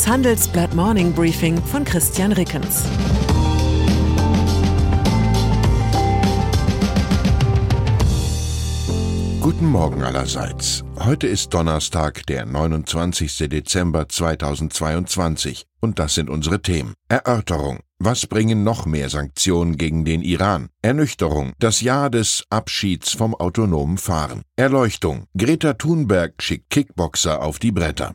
Das Handelsblatt Morning Briefing von Christian Rickens. Guten Morgen allerseits. Heute ist Donnerstag, der 29. Dezember 2022 und das sind unsere Themen. Erörterung. Was bringen noch mehr Sanktionen gegen den Iran? Ernüchterung. Das Jahr des Abschieds vom autonomen Fahren. Erleuchtung. Greta Thunberg schickt Kickboxer auf die Bretter.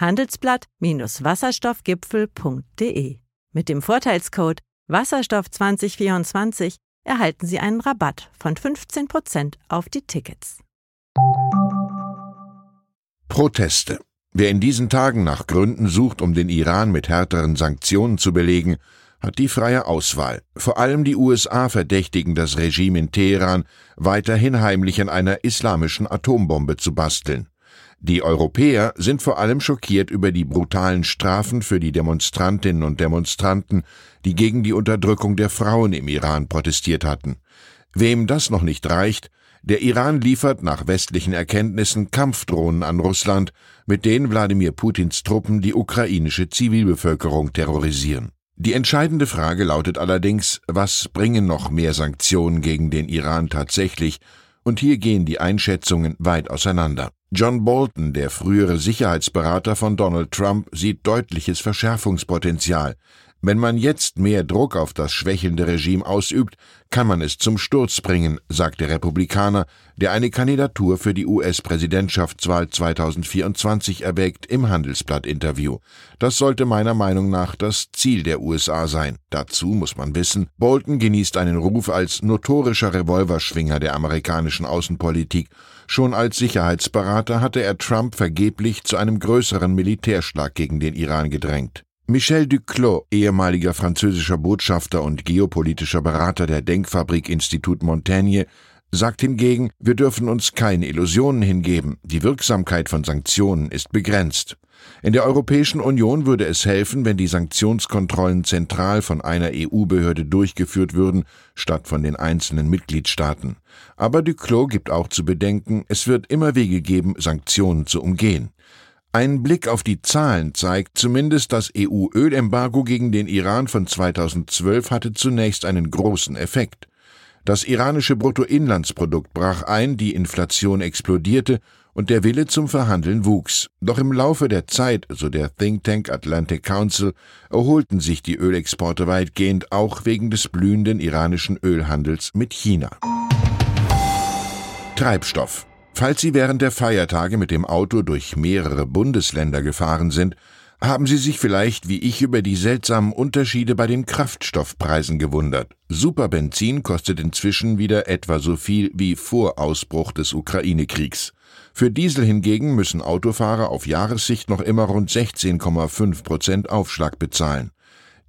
handelsblatt-wasserstoffgipfel.de. Mit dem Vorteilscode Wasserstoff 2024 erhalten Sie einen Rabatt von 15% auf die Tickets. Proteste. Wer in diesen Tagen nach Gründen sucht, um den Iran mit härteren Sanktionen zu belegen, hat die freie Auswahl. Vor allem die USA verdächtigen das Regime in Teheran, weiterhin heimlich an einer islamischen Atombombe zu basteln. Die Europäer sind vor allem schockiert über die brutalen Strafen für die Demonstrantinnen und Demonstranten, die gegen die Unterdrückung der Frauen im Iran protestiert hatten. Wem das noch nicht reicht, der Iran liefert nach westlichen Erkenntnissen Kampfdrohnen an Russland, mit denen Wladimir Putins Truppen die ukrainische Zivilbevölkerung terrorisieren. Die entscheidende Frage lautet allerdings, was bringen noch mehr Sanktionen gegen den Iran tatsächlich, und hier gehen die Einschätzungen weit auseinander. John Bolton, der frühere Sicherheitsberater von Donald Trump, sieht deutliches Verschärfungspotenzial. Wenn man jetzt mehr Druck auf das schwächelnde Regime ausübt, kann man es zum Sturz bringen, sagt der Republikaner, der eine Kandidatur für die US-Präsidentschaftswahl 2024 erwägt im Handelsblatt-Interview. Das sollte meiner Meinung nach das Ziel der USA sein. Dazu muss man wissen, Bolton genießt einen Ruf als notorischer Revolverschwinger der amerikanischen Außenpolitik. Schon als Sicherheitsberater hatte er Trump vergeblich zu einem größeren Militärschlag gegen den Iran gedrängt. Michel Duclos, ehemaliger französischer Botschafter und geopolitischer Berater der Denkfabrik Institut Montaigne, sagt hingegen, wir dürfen uns keine Illusionen hingeben, die Wirksamkeit von Sanktionen ist begrenzt. In der Europäischen Union würde es helfen, wenn die Sanktionskontrollen zentral von einer EU-Behörde durchgeführt würden, statt von den einzelnen Mitgliedstaaten. Aber Duclos gibt auch zu bedenken, es wird immer Wege geben, Sanktionen zu umgehen. Ein Blick auf die Zahlen zeigt zumindest, das EU-Ölembargo gegen den Iran von 2012 hatte zunächst einen großen Effekt. Das iranische Bruttoinlandsprodukt brach ein, die Inflation explodierte und der Wille zum Verhandeln wuchs. Doch im Laufe der Zeit, so der Think Tank Atlantic Council, erholten sich die Ölexporte weitgehend, auch wegen des blühenden iranischen Ölhandels mit China. Treibstoff Falls Sie während der Feiertage mit dem Auto durch mehrere Bundesländer gefahren sind, haben Sie sich vielleicht wie ich über die seltsamen Unterschiede bei den Kraftstoffpreisen gewundert. Superbenzin kostet inzwischen wieder etwa so viel wie vor Ausbruch des Ukraine-Kriegs. Für Diesel hingegen müssen Autofahrer auf Jahressicht noch immer rund 16,5 Prozent Aufschlag bezahlen.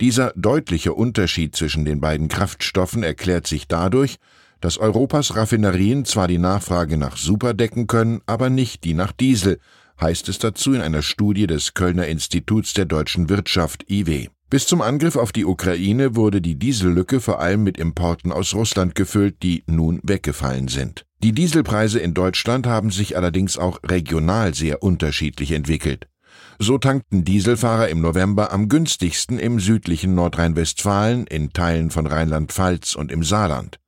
Dieser deutliche Unterschied zwischen den beiden Kraftstoffen erklärt sich dadurch, dass Europas Raffinerien zwar die Nachfrage nach Super decken können, aber nicht die nach Diesel, heißt es dazu in einer Studie des Kölner Instituts der deutschen Wirtschaft IW. Bis zum Angriff auf die Ukraine wurde die Diesellücke vor allem mit Importen aus Russland gefüllt, die nun weggefallen sind. Die Dieselpreise in Deutschland haben sich allerdings auch regional sehr unterschiedlich entwickelt. So tankten Dieselfahrer im November am günstigsten im südlichen Nordrhein-Westfalen, in Teilen von Rheinland-Pfalz und im Saarland.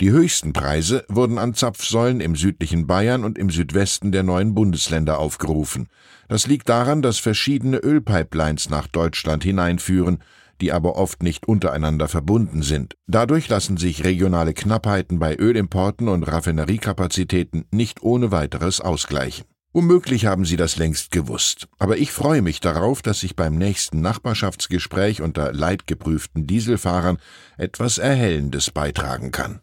Die höchsten Preise wurden an Zapfsäulen im südlichen Bayern und im Südwesten der neuen Bundesländer aufgerufen. Das liegt daran, dass verschiedene Ölpipelines nach Deutschland hineinführen, die aber oft nicht untereinander verbunden sind. Dadurch lassen sich regionale Knappheiten bei Ölimporten und Raffineriekapazitäten nicht ohne weiteres ausgleichen. Womöglich haben Sie das längst gewusst, aber ich freue mich darauf, dass ich beim nächsten Nachbarschaftsgespräch unter leidgeprüften Dieselfahrern etwas Erhellendes beitragen kann.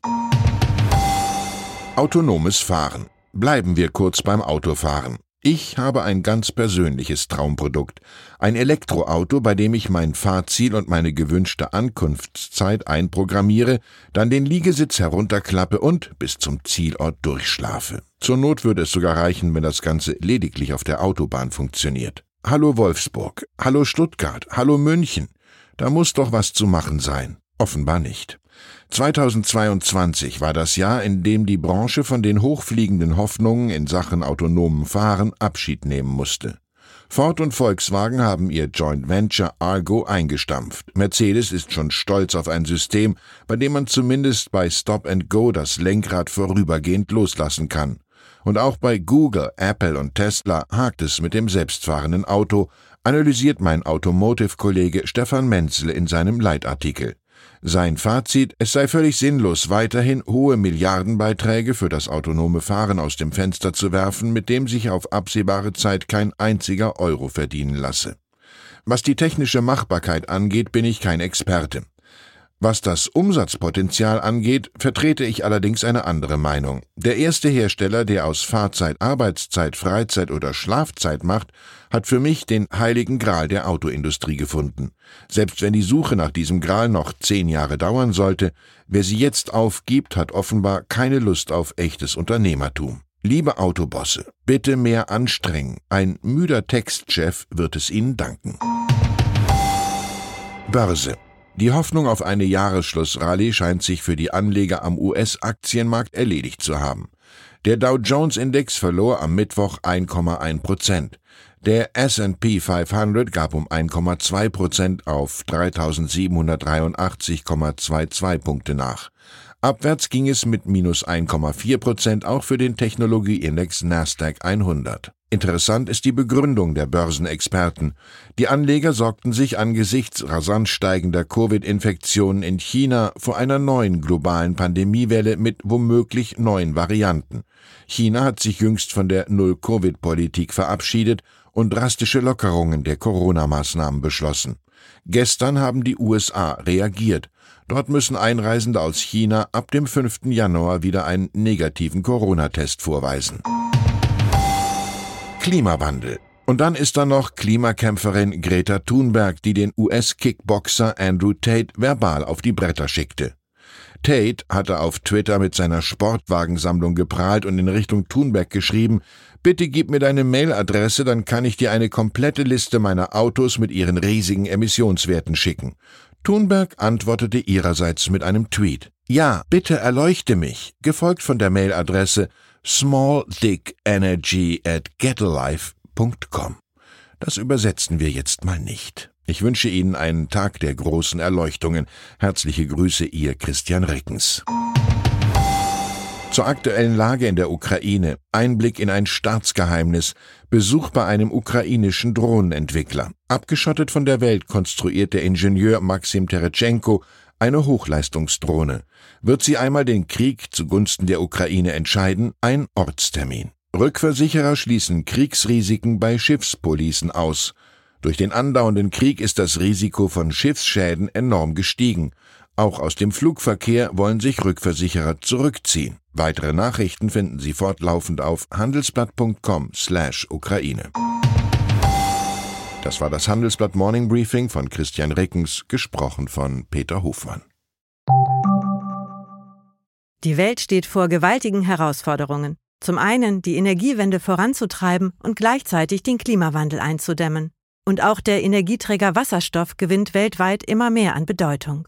Autonomes Fahren. Bleiben wir kurz beim Autofahren. Ich habe ein ganz persönliches Traumprodukt. Ein Elektroauto, bei dem ich mein Fahrziel und meine gewünschte Ankunftszeit einprogrammiere, dann den Liegesitz herunterklappe und bis zum Zielort durchschlafe. Zur Not würde es sogar reichen, wenn das Ganze lediglich auf der Autobahn funktioniert. Hallo Wolfsburg, hallo Stuttgart, hallo München. Da muss doch was zu machen sein. Offenbar nicht. 2022 war das Jahr, in dem die Branche von den hochfliegenden Hoffnungen in Sachen autonomen Fahren Abschied nehmen musste. Ford und Volkswagen haben ihr Joint Venture Argo eingestampft. Mercedes ist schon stolz auf ein System, bei dem man zumindest bei Stop and Go das Lenkrad vorübergehend loslassen kann. Und auch bei Google, Apple und Tesla hakt es mit dem selbstfahrenden Auto, analysiert mein Automotive-Kollege Stefan Menzel in seinem Leitartikel. Sein Fazit, es sei völlig sinnlos, weiterhin hohe Milliardenbeiträge für das autonome Fahren aus dem Fenster zu werfen, mit dem sich auf absehbare Zeit kein einziger Euro verdienen lasse. Was die technische Machbarkeit angeht, bin ich kein Experte. Was das Umsatzpotenzial angeht, vertrete ich allerdings eine andere Meinung. Der erste Hersteller, der aus Fahrzeit Arbeitszeit, Freizeit oder Schlafzeit macht, hat für mich den heiligen Gral der Autoindustrie gefunden. Selbst wenn die Suche nach diesem Gral noch zehn Jahre dauern sollte, wer sie jetzt aufgibt, hat offenbar keine Lust auf echtes Unternehmertum. Liebe Autobosse, bitte mehr anstrengen. Ein müder Textchef wird es Ihnen danken. Börse die Hoffnung auf eine Jahresschlussrallye scheint sich für die Anleger am US-Aktienmarkt erledigt zu haben. Der Dow Jones Index verlor am Mittwoch 1,1 Prozent. Der S&P 500 gab um 1,2 Prozent auf 3.783,22 Punkte nach. Abwärts ging es mit minus 1,4 Prozent auch für den Technologieindex Nasdaq 100. Interessant ist die Begründung der Börsenexperten. Die Anleger sorgten sich angesichts rasant steigender Covid-Infektionen in China vor einer neuen globalen Pandemiewelle mit womöglich neuen Varianten. China hat sich jüngst von der Null-Covid-Politik verabschiedet und drastische Lockerungen der Corona-Maßnahmen beschlossen. Gestern haben die USA reagiert. Dort müssen Einreisende aus China ab dem 5. Januar wieder einen negativen Corona-Test vorweisen. Klimawandel. Und dann ist da noch Klimakämpferin Greta Thunberg, die den US-Kickboxer Andrew Tate verbal auf die Bretter schickte. Tate hatte auf Twitter mit seiner Sportwagensammlung geprahlt und in Richtung Thunberg geschrieben, Bitte gib mir deine Mailadresse, dann kann ich dir eine komplette Liste meiner Autos mit ihren riesigen Emissionswerten schicken. Thunberg antwortete ihrerseits mit einem Tweet. Ja, bitte erleuchte mich, gefolgt von der Mailadresse smalldickenergy at getalife.com. Das übersetzen wir jetzt mal nicht. Ich wünsche Ihnen einen Tag der großen Erleuchtungen. Herzliche Grüße, Ihr Christian Reckens. Zur aktuellen Lage in der Ukraine, Einblick in ein Staatsgeheimnis, Besuch bei einem ukrainischen Drohnenentwickler. Abgeschottet von der Welt konstruiert der Ingenieur Maxim Teretschenko eine Hochleistungsdrohne. Wird sie einmal den Krieg zugunsten der Ukraine entscheiden, ein Ortstermin. Rückversicherer schließen Kriegsrisiken bei Schiffspolicen aus. Durch den andauernden Krieg ist das Risiko von Schiffsschäden enorm gestiegen. Auch aus dem Flugverkehr wollen sich Rückversicherer zurückziehen. Weitere Nachrichten finden Sie fortlaufend auf handelsblatt.com/Ukraine. Das war das Handelsblatt Morning Briefing von Christian Reckens, gesprochen von Peter Hofmann. Die Welt steht vor gewaltigen Herausforderungen. Zum einen die Energiewende voranzutreiben und gleichzeitig den Klimawandel einzudämmen. Und auch der Energieträger Wasserstoff gewinnt weltweit immer mehr an Bedeutung.